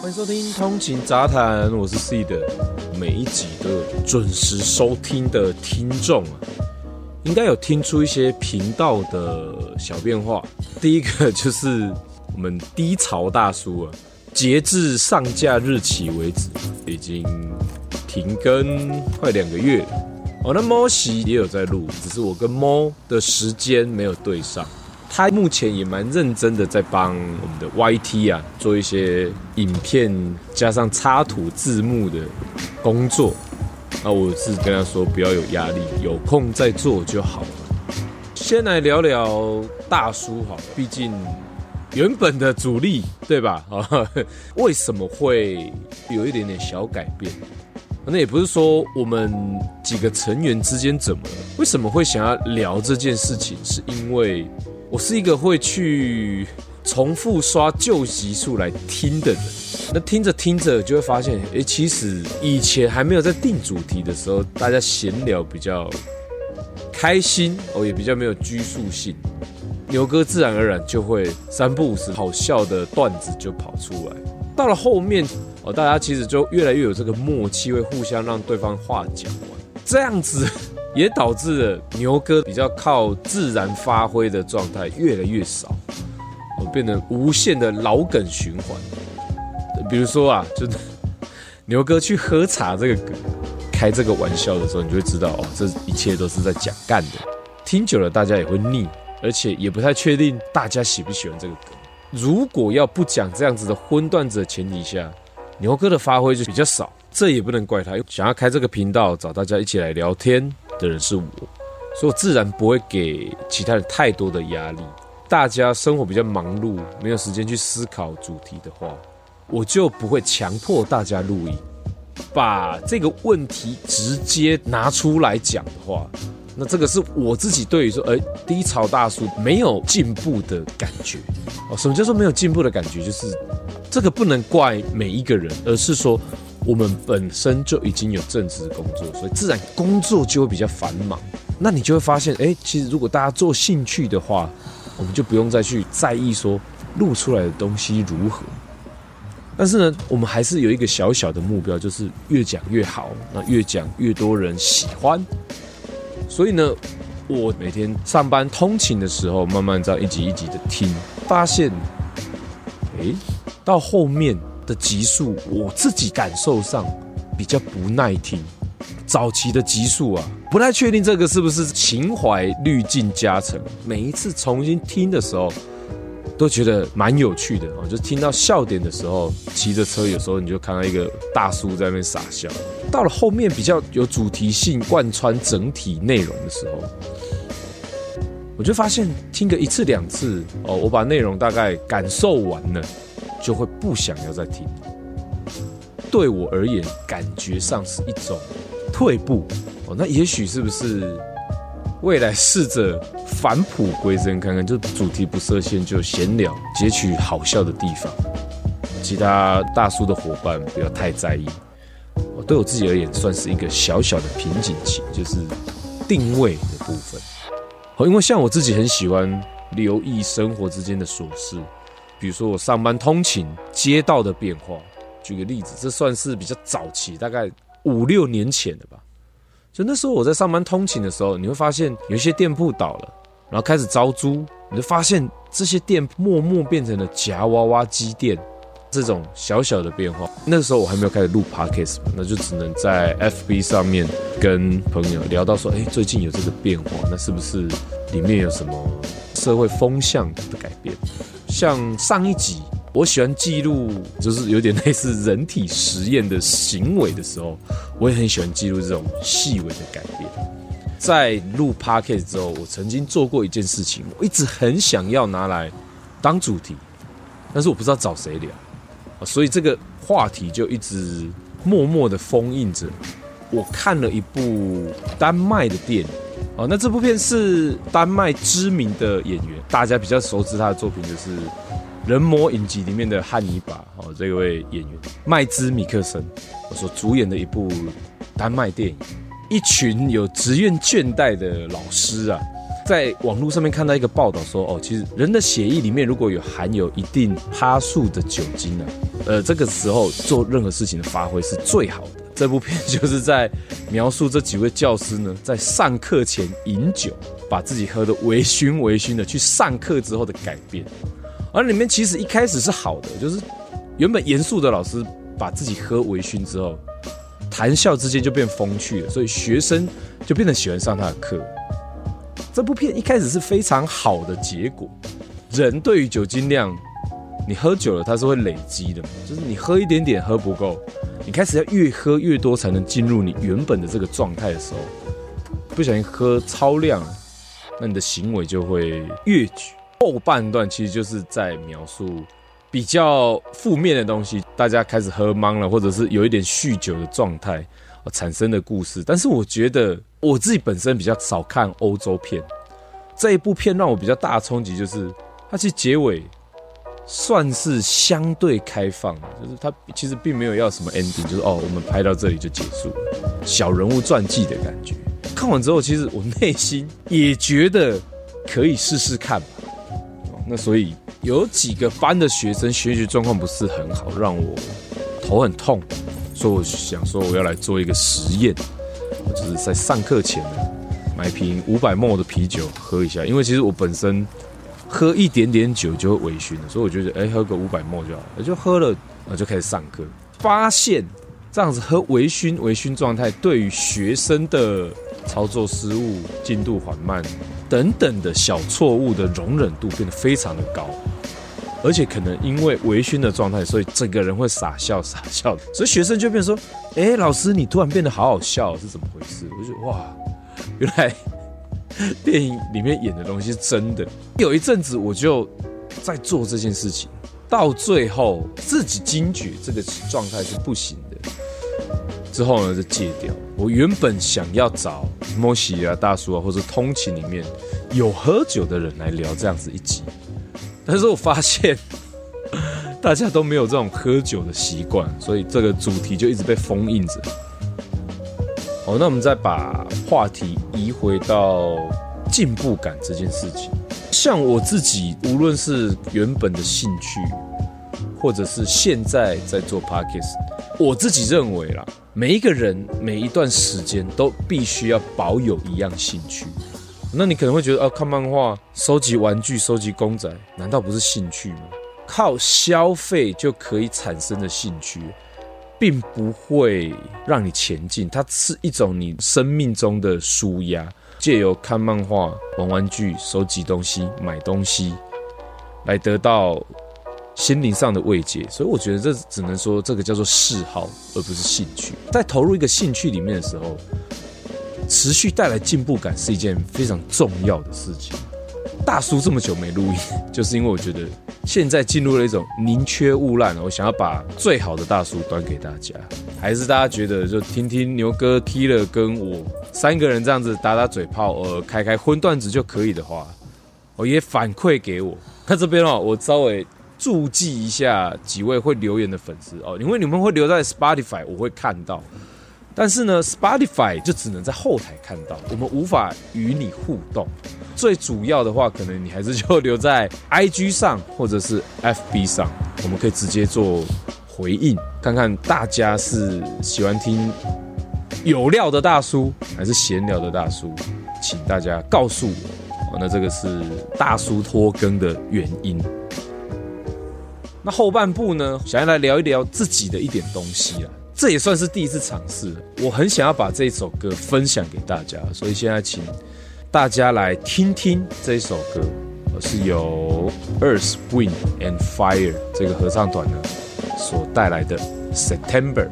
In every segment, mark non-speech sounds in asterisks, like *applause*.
欢迎收听通勤杂谈，我是 C 的。每一集都有准时收听的听众啊，应该有听出一些频道的小变化。第一个就是我们低潮大叔啊，截至上架日期为止，已经停更快两个月。哦，那猫喜也有在录，只是我跟猫的时间没有对上。他目前也蛮认真的在帮我们的 YT 啊做一些影片加上插图字幕的工作，那，我是跟他说不要有压力，有空再做就好了。先来聊聊大叔好了，毕竟原本的主力对吧？啊，*laughs* 为什么会有一点点小改变？那也不是说我们几个成员之间怎么了，为什么会想要聊这件事情？是因为。我是一个会去重复刷旧集数来听的人，那听着听着就会发现，诶，其实以前还没有在定主题的时候，大家闲聊比较开心哦，也比较没有拘束性，牛哥自然而然就会三不五时好笑的段子就跑出来。到了后面哦，大家其实就越来越有这个默契，会互相让对方话讲完，这样子。也导致了牛哥比较靠自然发挥的状态越来越少，我变得无限的老梗循环。比如说啊，就牛哥去喝茶这个梗，开这个玩笑的时候，你就会知道哦，这一切都是在讲干的。听久了大家也会腻，而且也不太确定大家喜不喜欢这个梗。如果要不讲这样子的荤段子的前提下，牛哥的发挥就比较少。这也不能怪他，想要开这个频道找大家一起来聊天。的人是我，所以我自然不会给其他人太多的压力。大家生活比较忙碌，没有时间去思考主题的话，我就不会强迫大家录音。把这个问题直接拿出来讲的话，那这个是我自己对于说，哎，低潮大叔没有进步的感觉。哦，什么叫做没有进步的感觉？就是这个不能怪每一个人，而是说。我们本身就已经有正职工作，所以自然工作就会比较繁忙。那你就会发现，哎，其实如果大家做兴趣的话，我们就不用再去在意说录出来的东西如何。但是呢，我们还是有一个小小的目标，就是越讲越好，那越讲越多人喜欢。所以呢，我每天上班通勤的时候，慢慢这样一集一集的听，发现，哎，到后面。的集数，我自己感受上比较不耐听。早期的集数啊，不太确定这个是不是情怀滤镜加成。每一次重新听的时候，都觉得蛮有趣的哦。就听到笑点的时候，骑着车有时候你就看到一个大叔在那边傻笑。到了后面比较有主题性、贯穿整体内容的时候，我就发现听个一次两次哦，我把内容大概感受完了。就会不想要再听。对我而言，感觉上是一种退步哦。那也许是不是未来试着返璞归真看看？就主题不设限，就闲聊，截取好笑的地方。其他大叔的伙伴不要太在意。对我自己而言，算是一个小小的瓶颈期，就是定位的部分。哦，因为像我自己很喜欢留意生活之间的琐事。比如说我上班通勤街道的变化，举个例子，这算是比较早期，大概五六年前的吧。就那时候我在上班通勤的时候，你会发现有一些店铺倒了，然后开始招租，你就发现这些店默默变成了夹娃娃机店，这种小小的变化。那时候我还没有开始录 Podcast，那就只能在 FB 上面跟朋友聊到说，哎，最近有这个变化，那是不是里面有什么社会风向的改变？像上一集，我喜欢记录，就是有点类似人体实验的行为的时候，我也很喜欢记录这种细微的改变。在录 Podcast 之后，我曾经做过一件事情，我一直很想要拿来当主题，但是我不知道找谁聊，所以这个话题就一直默默的封印着。我看了一部丹麦的电影。哦，那这部片是丹麦知名的演员，大家比较熟知他的作品就是《人魔影集》里面的汉尼拔。哦，这位演员麦兹米克森，所主演的一部丹麦电影。一群有职业倦怠的老师啊，在网络上面看到一个报道说，哦，其实人的血液里面如果有含有一定趴数的酒精呢，呃，这个时候做任何事情的发挥是最好的。这部片就是在描述这几位教师呢，在上课前饮酒，把自己喝得微醺微醺的，去上课之后的改变。而里面其实一开始是好的，就是原本严肃的老师把自己喝微醺之后，谈笑之间就变风趣了，所以学生就变得喜欢上他的课。这部片一开始是非常好的结果。人对于酒精量，你喝酒了，它是会累积的，就是你喝一点点喝不够，你开始要越喝越多才能进入你原本的这个状态的时候，不小心喝超量，那你的行为就会越举。后半段其实就是在描述比较负面的东西，大家开始喝茫了，或者是有一点酗酒的状态产生的故事。但是我觉得我自己本身比较少看欧洲片，这一部片让我比较大的冲击就是它其实结尾算是相对开放，就是它其实并没有要什么 ending，就是哦我们拍到这里就结束了，小人物传记的感觉。看完之后，其实我内心也觉得可以试试看吧。那所以有几个班的学生学习状况不是很好，让我头很痛，所以我想说我要来做一个实验，就是在上课前呢买瓶五百 ml 的啤酒喝一下，因为其实我本身喝一点点酒就会微醺了，所以我觉得哎、喝个五百 ml 就好了，就喝了，然后就开始上课，发现这样子喝微醺微醺状态对于学生的操作失误、进度缓慢。等等的小错误的容忍度变得非常的高，而且可能因为微醺的状态，所以整个人会傻笑傻笑的，所以学生就变说：“哎，老师你突然变得好好笑，是怎么回事？”我就哇，原来 *laughs* 电影里面演的东西是真的。有一阵子我就在做这件事情，到最后自己惊觉这个状态是不行的，之后呢就戒掉。我原本想要找摩西啊大叔啊，或者通勤里面有喝酒的人来聊这样子一集，但是我发现 *laughs* 大家都没有这种喝酒的习惯，所以这个主题就一直被封印着。好，那我们再把话题移回到进步感这件事情。像我自己，无论是原本的兴趣，或者是现在在做 Podcast，我自己认为啦。每一个人每一段时间都必须要保有一样兴趣。那你可能会觉得，哦，看漫画、收集玩具、收集公仔，难道不是兴趣吗？靠消费就可以产生的兴趣，并不会让你前进。它是一种你生命中的舒压，借由看漫画、玩玩具、收集东西、买东西，来得到。心灵上的慰藉，所以我觉得这只能说这个叫做嗜好，而不是兴趣。在投入一个兴趣里面的时候，持续带来进步感是一件非常重要的事情。大叔这么久没录音，就是因为我觉得现在进入了一种宁缺毋滥，我想要把最好的大叔端给大家。还是大家觉得就听听牛哥、Killer 跟我三个人这样子打打嘴炮，呃，开开荤段子就可以的话，我也反馈给我。那这边哦，我稍微。注记一下几位会留言的粉丝哦，因为你们会留在 Spotify，我会看到。但是呢，Spotify 就只能在后台看到，我们无法与你互动。最主要的话，可能你还是就留在 *laughs* IG 上或者是 FB 上，我们可以直接做回应，看看大家是喜欢听有料的大叔还是闲聊的大叔，请大家告诉我。哦，那这个是大叔拖更的原因。那后半部呢，想要来聊一聊自己的一点东西啊，这也算是第一次尝试。我很想要把这一首歌分享给大家，所以现在请大家来听听这一首歌，是由 Earth, Wind and Fire 这个合唱团呢所带来的 September。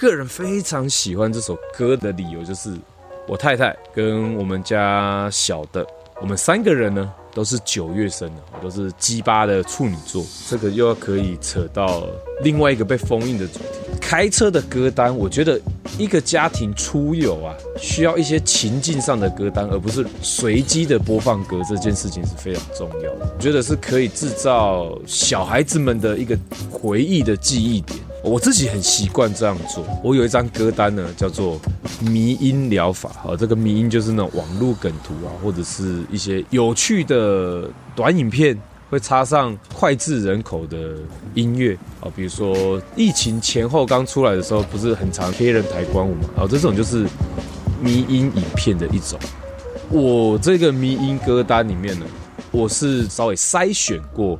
个人非常喜欢这首歌的理由就是，我太太跟我们家小的，我们三个人呢都是九月生的，都是鸡巴的处女座。这个又要可以扯到另外一个被封印的主题，开车的歌单。我觉得一个家庭出游啊，需要一些情境上的歌单，而不是随机的播放歌。这件事情是非常重要的，我觉得是可以制造小孩子们的一个回忆的记忆点。我自己很习惯这样做。我有一张歌单呢，叫做“迷音疗法”。好，这个迷音就是那种网络梗图啊，或者是一些有趣的短影片，会插上脍炙人口的音乐啊。比如说疫情前后刚出来的时候，不是很常黑人抬棺舞嘛？啊，这种就是迷音影片的一种。我这个迷音歌单里面呢，我是稍微筛选过。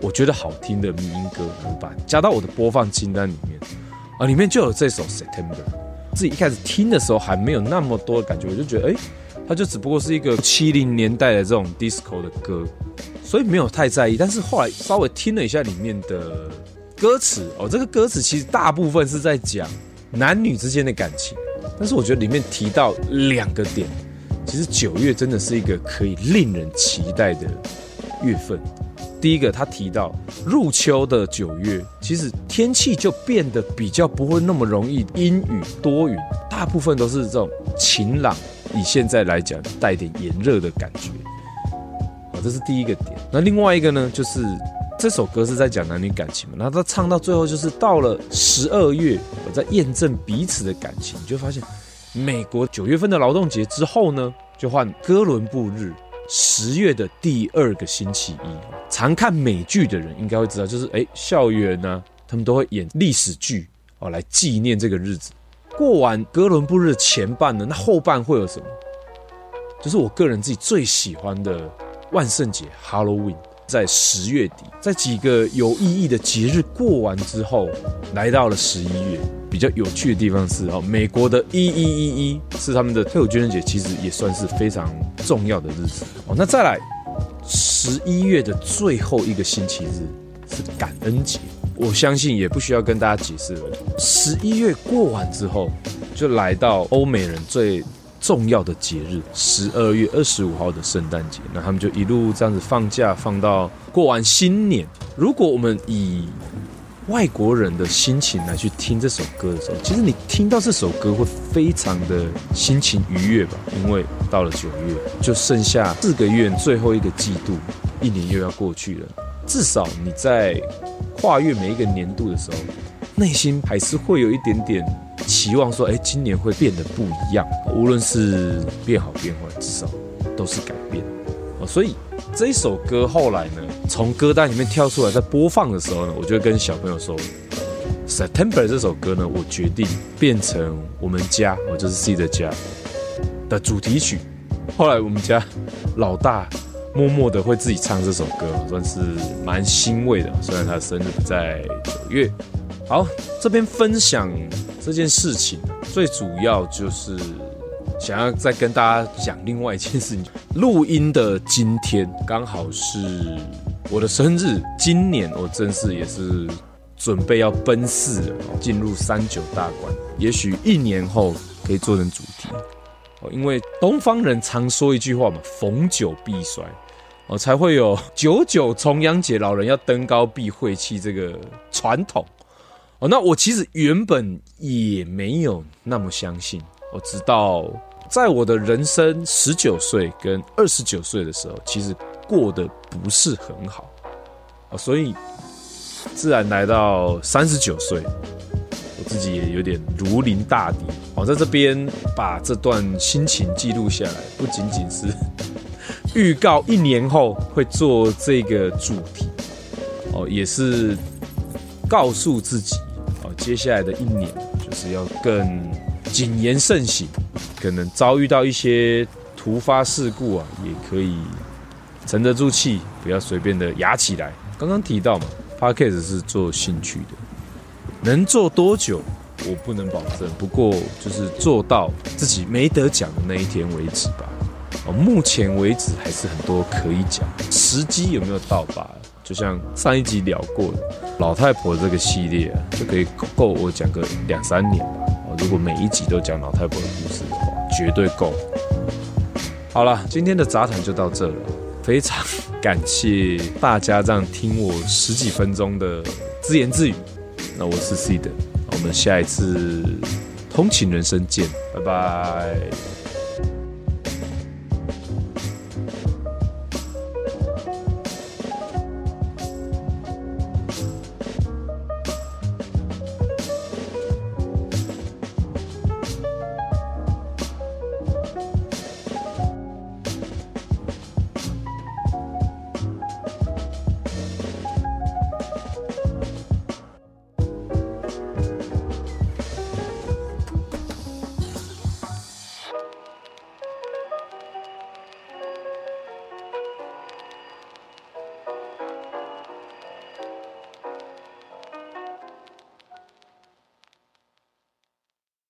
我觉得好听的民音歌，我把加到我的播放清单里面啊，里面就有这首《September》。自己一开始听的时候还没有那么多的感觉，我就觉得，哎，它就只不过是一个七零年代的这种 disco 的歌，所以没有太在意。但是后来稍微听了一下里面的歌词，哦，这个歌词其实大部分是在讲男女之间的感情，但是我觉得里面提到两个点，其实九月真的是一个可以令人期待的月份。第一个，他提到入秋的九月，其实天气就变得比较不会那么容易阴雨多云，大部分都是这种晴朗。以现在来讲，带点炎热的感觉。好，这是第一个点。那另外一个呢，就是这首歌是在讲男女感情嘛，然后他唱到最后，就是到了十二月，我在验证彼此的感情，你就发现美国九月份的劳动节之后呢，就换哥伦布日。十月的第二个星期一，常看美剧的人应该会知道，就是哎，校园呢、他们都会演历史剧哦，来纪念这个日子。过完哥伦布日前半呢，那后半会有什么？就是我个人自己最喜欢的万圣节 Halloween，在十月底，在几个有意义的节日过完之后，来到了十一月。比较有趣的地方是哦，美国的一一一一是他们的退伍军人节，其实也算是非常重要的日子哦。那再来十一月的最后一个星期日是感恩节，我相信也不需要跟大家解释了。十一月过完之后，就来到欧美人最重要的节日十二月二十五号的圣诞节，那他们就一路这样子放假放到过完新年。如果我们以外国人的心情来去听这首歌的时候，其实你听到这首歌会非常的心情愉悦吧？因为到了九月，就剩下四个月，最后一个季度，一年又要过去了。至少你在跨越每一个年度的时候，内心还是会有一点点期望，说：哎，今年会变得不一样。无论是变好变坏，至少都是改变。哦，所以这一首歌后来呢，从歌单里面跳出来，在播放的时候呢，我就跟小朋友说，《September》这首歌呢，我决定变成我们家，我就是 C 的家的主题曲。后来我们家老大默默的会自己唱这首歌，算是蛮欣慰的。虽然他生日在九月。好，这边分享这件事情，最主要就是。想要再跟大家讲另外一件事情，录音的今天刚好是我的生日。今年我正式也是准备要奔四了，进入三九大关。也许一年后可以做成主题哦，因为东方人常说一句话嘛，“逢九必衰”，哦，才会有九九重阳节老人要登高避晦气这个传统。哦，那我其实原本也没有那么相信，我直到。在我的人生十九岁跟二十九岁的时候，其实过得不是很好啊，所以自然来到三十九岁，我自己也有点如临大敌。我在这边把这段心情记录下来，不仅仅是预告一年后会做这个主题哦，也是告诉自己哦，接下来的一年就是要更谨言慎行。可能遭遇到一些突发事故啊，也可以沉得住气，不要随便的压起来。刚刚提到嘛，Podcast 是做兴趣的，能做多久我不能保证，不过就是做到自己没得讲的那一天为止吧。哦，目前为止还是很多可以讲，时机有没有到吧？就像上一集聊过的老太婆这个系列啊，就可以够我讲个两三年。如果每一集都讲老太婆的故事的话，绝对够。好了，今天的杂谈就到这了，非常感谢大家这样听我十几分钟的自言自语。那我是 C 的，我们下一次通勤人生见，拜拜。